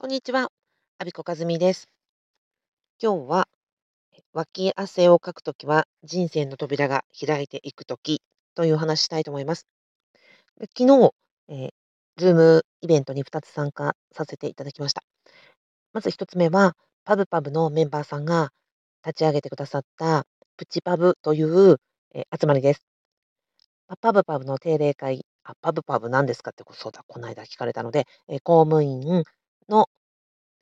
こんにちは。阿ビ子和美です。今日は、脇汗をかくときは人生の扉が開いていくときという話したいと思います。昨日、えー、ズームイベントに2つ参加させていただきました。まず1つ目は、パブパブのメンバーさんが立ち上げてくださったプチパブという、えー、集まりです。パブパブの定例会、あパブパブ何ですかってそうだ、この間聞かれたので、えー、公務員の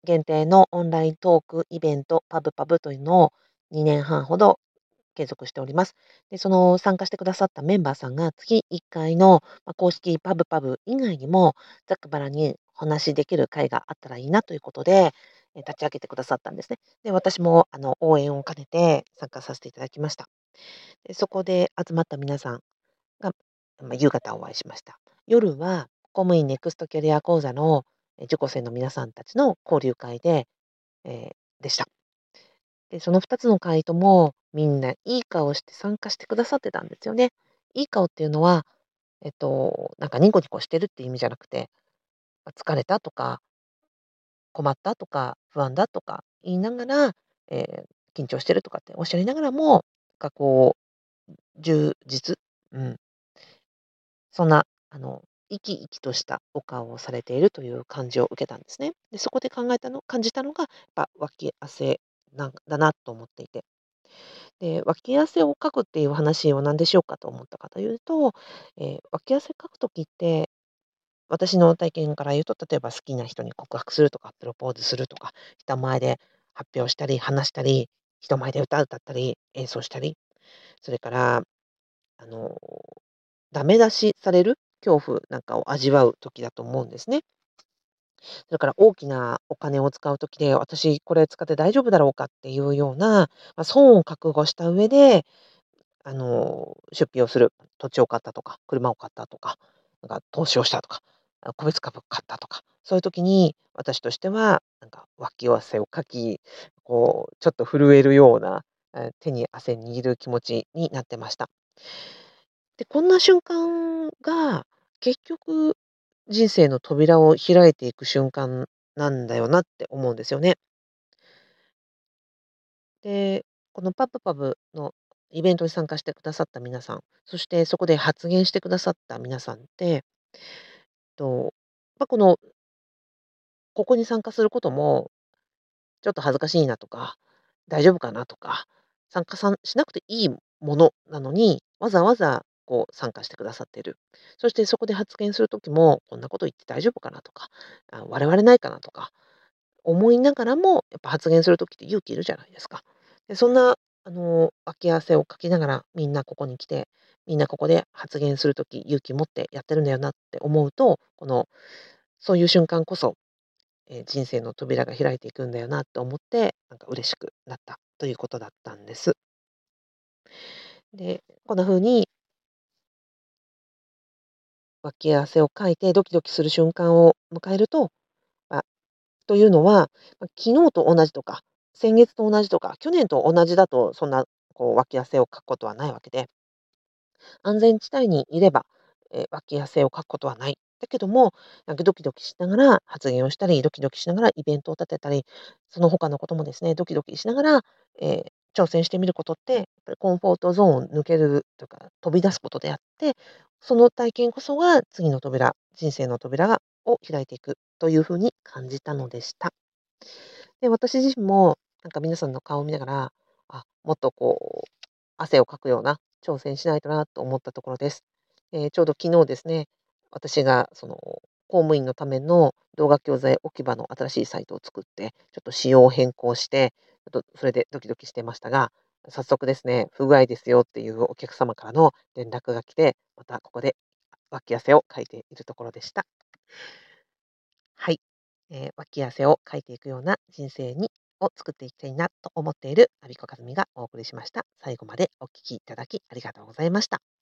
限定のオンライントークイベント、パブパブというのを2年半ほど継続しております。でその参加してくださったメンバーさんが月1回の公式パブパブ以外にもざっくばらにお話しできる会があったらいいなということで立ち上げてくださったんですね。で私もあの応援を兼ねて参加させていただきました。でそこで集まった皆さんが、まあ、夕方お会いしました。夜は公務員ネクストキャリア講座の受講生の皆さんたちの交流会で、えー、でした。で、その2つの会ともみんないい顔して参加してくださってたんですよね。いい顔っていうのは、えっと、なんかニコニコしてるっていう意味じゃなくて、疲れたとか、困ったとか、不安だとか言いながら、えー、緊張してるとかっておっしゃりながらも、がこう、充実、うん。そんな、あの、生き生きとしたお顔をされているという感じを受けたんですね。でそこで考えたの感じたのが、やっぱ脇汗なんだなと思っていて。で、脇汗をかくっていう話を何でしようかと思ったかというと、えー、脇汗かくときって、私の体験から言うと、例えば好きな人に告白するとか、プロポーズするとか、人前で発表したり、話したり、人前で歌歌ったり、演奏したり、それから、あの、ダメ出しされる恐怖なんかを味わう時だと思うんですね。それから大きなお金を使う時で、私これ使って大丈夫だろうかっていうような、まあ、損を覚悟した上で、あの、出費をする。土地を買ったとか、車を買ったとか、なんか投資をしたとか、個別株買ったとか、そういう時に私としては、なんか脇汗をかき、こう、ちょっと震えるような、手に汗握る気持ちになってました。で、こんな瞬間が、結局、人生の扉を開いていく瞬間なんだよなって思うんですよね。で、このパブパブのイベントに参加してくださった皆さん、そしてそこで発言してくださった皆さんって、と、ま、このここに参加することも、ちょっと恥ずかしいなとか、大丈夫かなとか、参加さんしなくていいものなのに、わざわざこう参加してくださっている。そしてそこで発言する時も、こんなこと言って大丈夫かなとか、あ、我々ないかなとか、思いながらも、やっぱ発言する時って勇気いるじゃないですか。で、そんな、あの、脇汗をかきながら、みんなここに来て、みんなここで発言する時、勇気持ってやってるんだよなって思うと、この、そういう瞬間こそ、え、人生の扉が開いていくんだよなと思って、なんか嬉しくなったということだったんです。で、こんな風に脇汗をかいてドキドキする瞬間を迎えると、あ、というのは、ま、昨日と同じとか、先月と同じとか、去年と同じだとそんなこう脇汗をかくことはないわけで、安全地帯にいれば、え、脇汗をかくことはない。だけども、なんかドキドキしながら発言をしたり、ドキドキしながらイベントを立てたり、その他のこともですね、ドキドキしながら、え挑戦してみることって、やっぱりコンフォートゾーンを抜けるというか、飛び出すことであって、その体験こそが次の扉、人生の扉を開いていくというふうに感じたのでした。で、私自身もなんか皆さんの顔を見ながら、あ、もっとこう、汗をかくような挑戦しないとなと思ったところです。えー、ちょうど昨日ですね、私がその公務員のための動画教材置き場の新しいサイトを作って、ちょっと仕様を変更して、ちょっとそれでドキドキしてましたが、早速ですね、不具合ですよっていうお客様からの連絡が来て、またここで脇汗をかいているところでした。はい。えー、脇汗をかいていくような人生にを作っていきたいなと思っているアビコカズミがお送りしました。最後までお聴きいただきありがとうございました。